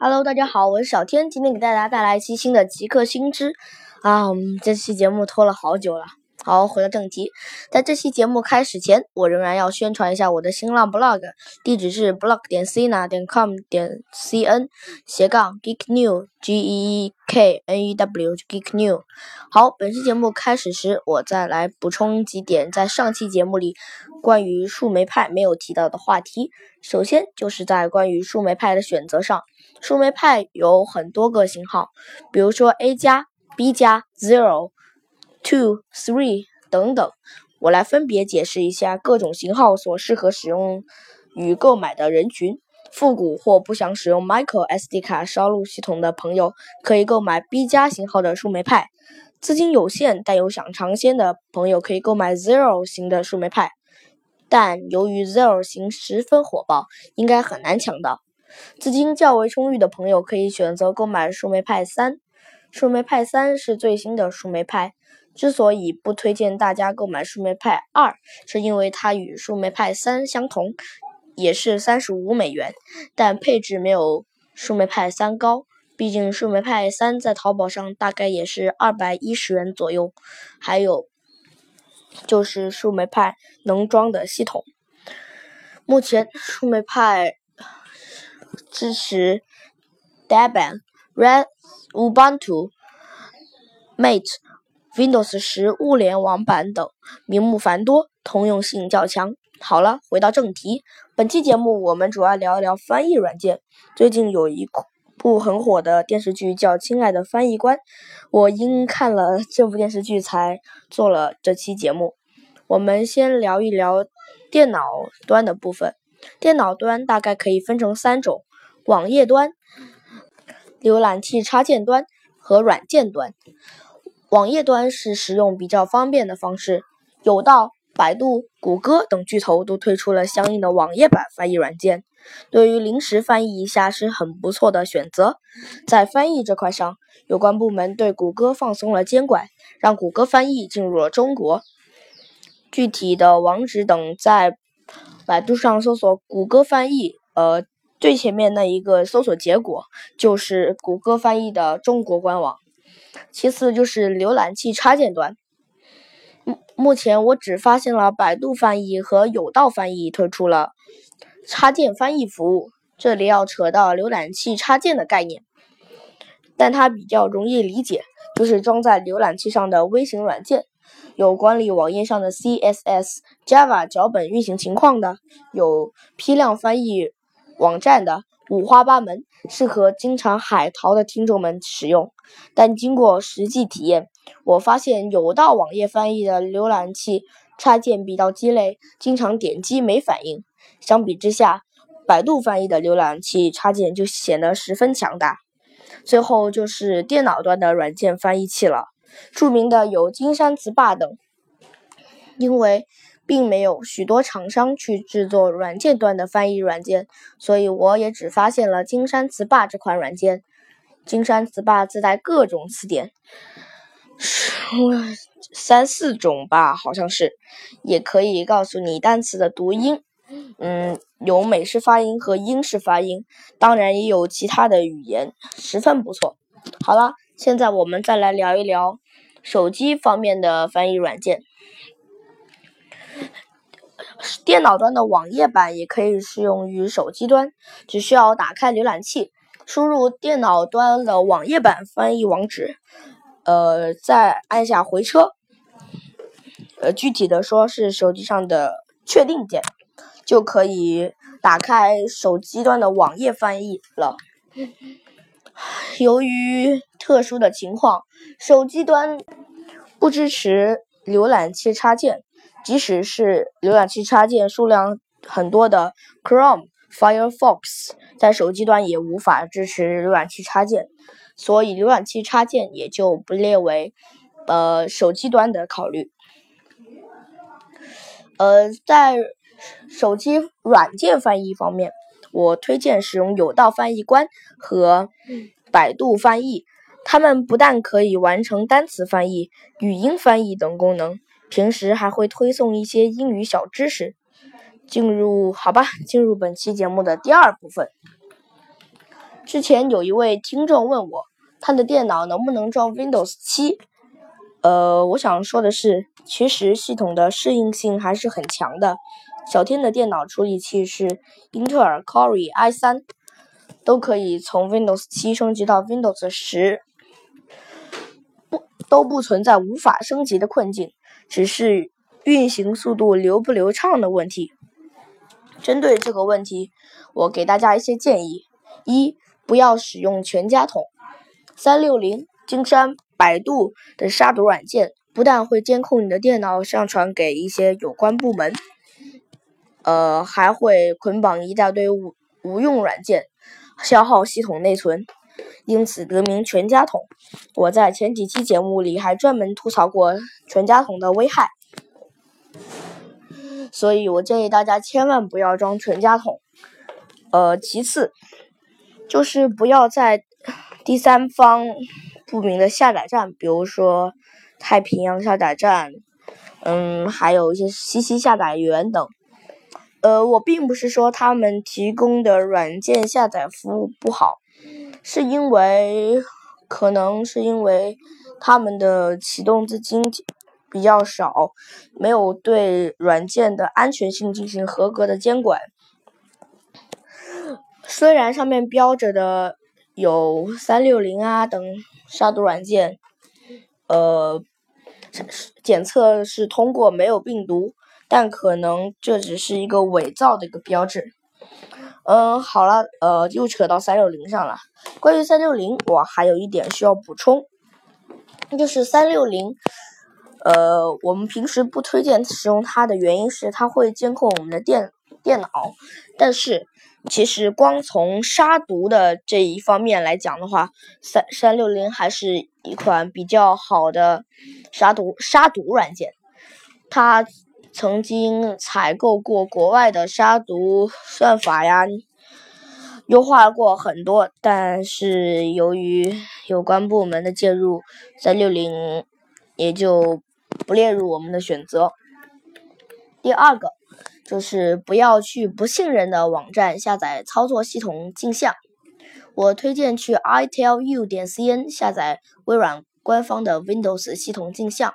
Hello，大家好，我是小天，今天给大家带来一期新的极客新知啊，我们这期节目拖了好久了。好，回到正题，在这期节目开始前，我仍然要宣传一下我的新浪 blog，地址是 blog 点 cna 点 com 点 cn 斜杠 geek new g e e k n e w geek new。好，本期节目开始时，我再来补充几点在上期节目里关于树莓派没有提到的话题。首先就是在关于树莓派的选择上。树莓派有很多个型号，比如说 A 加、B 加、Zero、Two、Three 等等。我来分别解释一下各种型号所适合使用与购买的人群。复古或不想使用 Micro SD 卡烧录系统的朋友，可以购买 B 加型号的树莓派。资金有限但又想尝鲜的朋友，可以购买 Zero 型的树莓派。但由于 Zero 型十分火爆，应该很难抢到。资金较为充裕的朋友可以选择购买树莓派三。树莓派三是最新的树莓派。之所以不推荐大家购买树莓派二，是因为它与树莓派三相同，也是三十五美元，但配置没有树莓派三高。毕竟树莓派三在淘宝上大概也是二百一十元左右。还有就是树莓派能装的系统。目前树莓派。支持 Debian、Red、Ubuntu、Mate、Windows 十物联网版等，名目繁多，通用性较强。好了，回到正题，本期节目我们主要聊一聊翻译软件。最近有一部很火的电视剧叫《亲爱的翻译官》，我因看了这部电视剧才做了这期节目。我们先聊一聊电脑端的部分。电脑端大概可以分成三种。网页端、浏览器插件端和软件端。网页端是使用比较方便的方式，有道、百度、谷歌等巨头都推出了相应的网页版翻译软件，对于临时翻译一下是很不错的选择。在翻译这块上，有关部门对谷歌放松了监管，让谷歌翻译进入了中国。具体的网址等在百度上搜索“谷歌翻译”，呃。最前面那一个搜索结果就是谷歌翻译的中国官网，其次就是浏览器插件端。目目前我只发现了百度翻译和有道翻译推出了插件翻译服务，这里要扯到浏览器插件的概念，但它比较容易理解，就是装在浏览器上的微型软件，有管理网页上的 CSS、Java 脚本运行情况的，有批量翻译。网站的五花八门，适合经常海淘的听众们使用。但经过实际体验，我发现有道网页翻译的浏览器插件比较鸡肋，经常点击没反应。相比之下，百度翻译的浏览器插件就显得十分强大。最后就是电脑端的软件翻译器了，著名的有金山词霸等，因为。并没有许多厂商去制作软件端的翻译软件，所以我也只发现了金山词霸这款软件。金山词霸自带各种词典，三四种吧，好像是，也可以告诉你单词的读音，嗯，有美式发音和英式发音，当然也有其他的语言，十分不错。好了，现在我们再来聊一聊手机方面的翻译软件。电脑端的网页版也可以适用于手机端，只需要打开浏览器，输入电脑端的网页版翻译网址，呃，再按下回车，呃，具体的说是手机上的确定键，就可以打开手机端的网页翻译了。由于特殊的情况，手机端不支持浏览器插件。即使是浏览器插件数量很多的 Chrome、Firefox，在手机端也无法支持浏览器插件，所以浏览器插件也就不列为呃手机端的考虑。呃，在手机软件翻译方面，我推荐使用有道翻译官和百度翻译，它们不但可以完成单词翻译、语音翻译等功能。平时还会推送一些英语小知识。进入好吧，进入本期节目的第二部分。之前有一位听众问我，他的电脑能不能装 Windows 七？呃，我想说的是，其实系统的适应性还是很强的。小天的电脑处理器是英特尔 Core i3，都可以从 Windows 七升级到 Windows 十，不都不存在无法升级的困境，只是运行速度流不流畅的问题。针对这个问题，我给大家一些建议：一、不要使用全家桶。三六零、金山、百度的杀毒软件不但会监控你的电脑上传给一些有关部门。呃，还会捆绑一大堆无无用软件，消耗系统内存，因此得名全家桶。我在前几期节目里还专门吐槽过全家桶的危害，所以我建议大家千万不要装全家桶。呃，其次就是不要在第三方不明的下载站，比如说太平洋下载站，嗯，还有一些西西下载员等。呃，我并不是说他们提供的软件下载服务不好，是因为可能是因为他们的启动资金比较少，没有对软件的安全性进行合格的监管。虽然上面标着的有三六零啊等杀毒软件，呃，检测是通过没有病毒。但可能这只是一个伪造的一个标志。嗯，好了，呃，又扯到三六零上了。关于三六零，我还有一点需要补充，就是三六零，呃，我们平时不推荐使用它的原因是它会监控我们的电电脑。但是，其实光从杀毒的这一方面来讲的话，三三六零还是一款比较好的杀毒杀毒软件，它。曾经采购过国外的杀毒算法呀，优化过很多，但是由于有关部门的介入，三六零也就不列入我们的选择。第二个就是不要去不信任的网站下载操作系统镜像，我推荐去 i tell you 点 cn 下载微软官方的 Windows 系统镜像。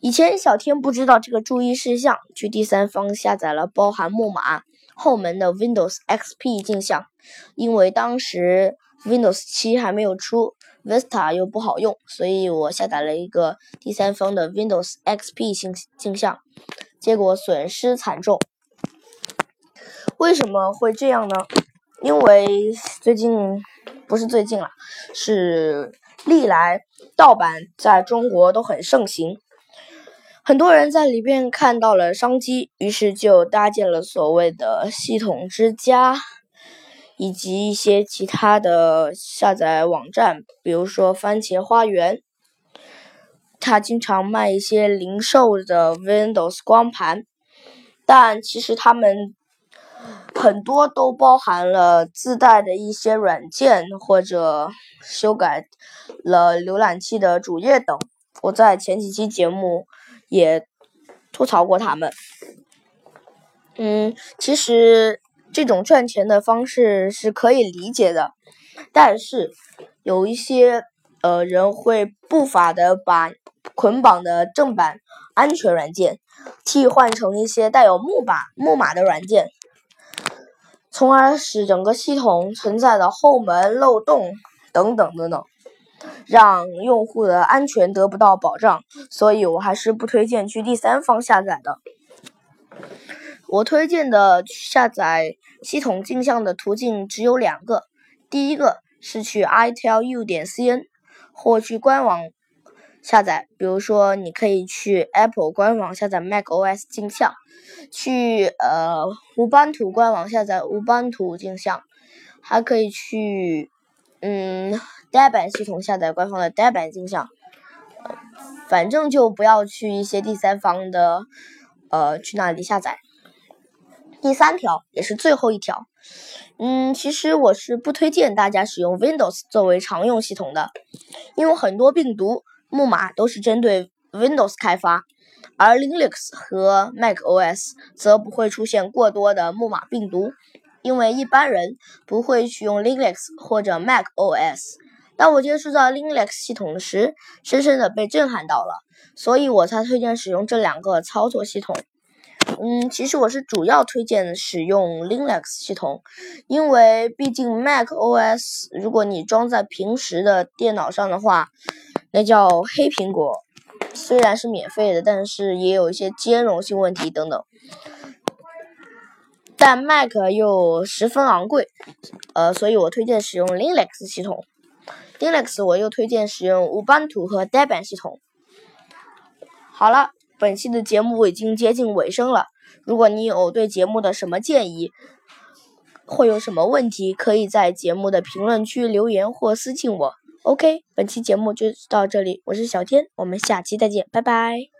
以前小天不知道这个注意事项，去第三方下载了包含木马后门的 Windows XP 镜像，因为当时 Windows 七还没有出，Vista 又不好用，所以我下载了一个第三方的 Windows XP 镜镜像，结果损失惨重。为什么会这样呢？因为最近不是最近了，是历来盗版在中国都很盛行。很多人在里边看到了商机，于是就搭建了所谓的系统之家，以及一些其他的下载网站，比如说番茄花园，他经常卖一些零售的 Windows 光盘，但其实他们很多都包含了自带的一些软件，或者修改了浏览器的主页等。我在前几期节目。也吐槽过他们，嗯，其实这种赚钱的方式是可以理解的，但是有一些呃人会不法的把捆绑的正版安全软件替换成一些带有木板木马的软件，从而使整个系统存在的后门漏洞等等等等。让用户的安全得不到保障，所以我还是不推荐去第三方下载的。我推荐的下载系统镜像的途径只有两个，第一个是去 i t e l u 点 cn 或去官网下载，比如说你可以去 Apple 官网下载 macOS 镜像，去呃无班图官网下载无班图镜像，还可以去嗯。呆板系统下载官方的呆板镜像，反正就不要去一些第三方的，呃，去那里下载。第三条也是最后一条，嗯，其实我是不推荐大家使用 Windows 作为常用系统的，因为很多病毒木马都是针对 Windows 开发，而 Linux 和 macOS 则不会出现过多的木马病毒。因为一般人不会去用 Linux 或者 Mac OS。当我接触到 Linux 系统时，深深的被震撼到了，所以我才推荐使用这两个操作系统。嗯，其实我是主要推荐使用 Linux 系统，因为毕竟 Mac OS 如果你装在平时的电脑上的话，那叫黑苹果，虽然是免费的，但是也有一些兼容性问题等等。但 Mac 又十分昂贵，呃，所以我推荐使用 Linux 系统。Linux 我又推荐使用 Ubuntu 和 Debian 系统。好了。本期的节目已经接近尾声了。如果你有对节目的什么建议，或有什么问题，可以在节目的评论区留言或私信我。OK，本期节目就到这里，我是小天，我们下期再见，拜拜。